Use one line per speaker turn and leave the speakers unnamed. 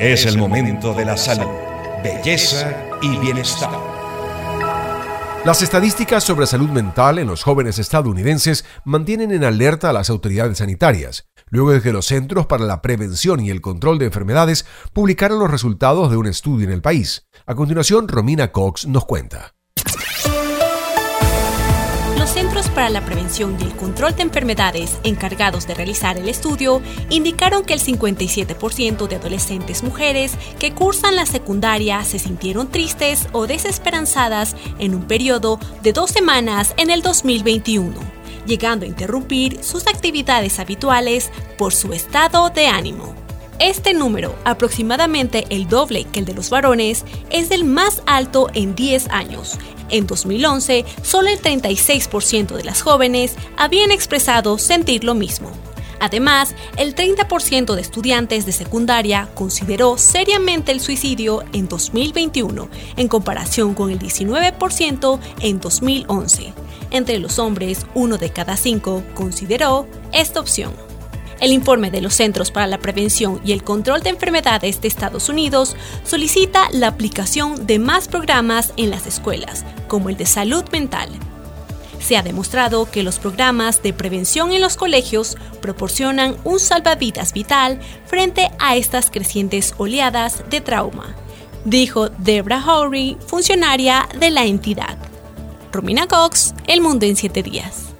Es el momento de la salud, belleza y bienestar.
Las estadísticas sobre salud mental en los jóvenes estadounidenses mantienen en alerta a las autoridades sanitarias, luego de que los Centros para la Prevención y el Control de Enfermedades publicaron los resultados de un estudio en el país. A continuación, Romina Cox nos cuenta.
Centros para la Prevención y el Control de Enfermedades encargados de realizar el estudio indicaron que el 57% de adolescentes mujeres que cursan la secundaria se sintieron tristes o desesperanzadas en un periodo de dos semanas en el 2021, llegando a interrumpir sus actividades habituales por su estado de ánimo. Este número, aproximadamente el doble que el de los varones, es el más alto en 10 años en 2011, solo el 36% de las jóvenes habían expresado sentir lo mismo. Además, el 30% de estudiantes de secundaria consideró seriamente el suicidio en 2021, en comparación con el 19% en 2011. Entre los hombres, uno de cada cinco consideró esta opción. El informe de los Centros para la Prevención y el Control de Enfermedades de Estados Unidos solicita la aplicación de más programas en las escuelas, como el de salud mental. Se ha demostrado que los programas de prevención en los colegios proporcionan un salvavidas vital frente a estas crecientes oleadas de trauma, dijo Debra Howry, funcionaria de la entidad. Romina Cox, El Mundo en 7 días.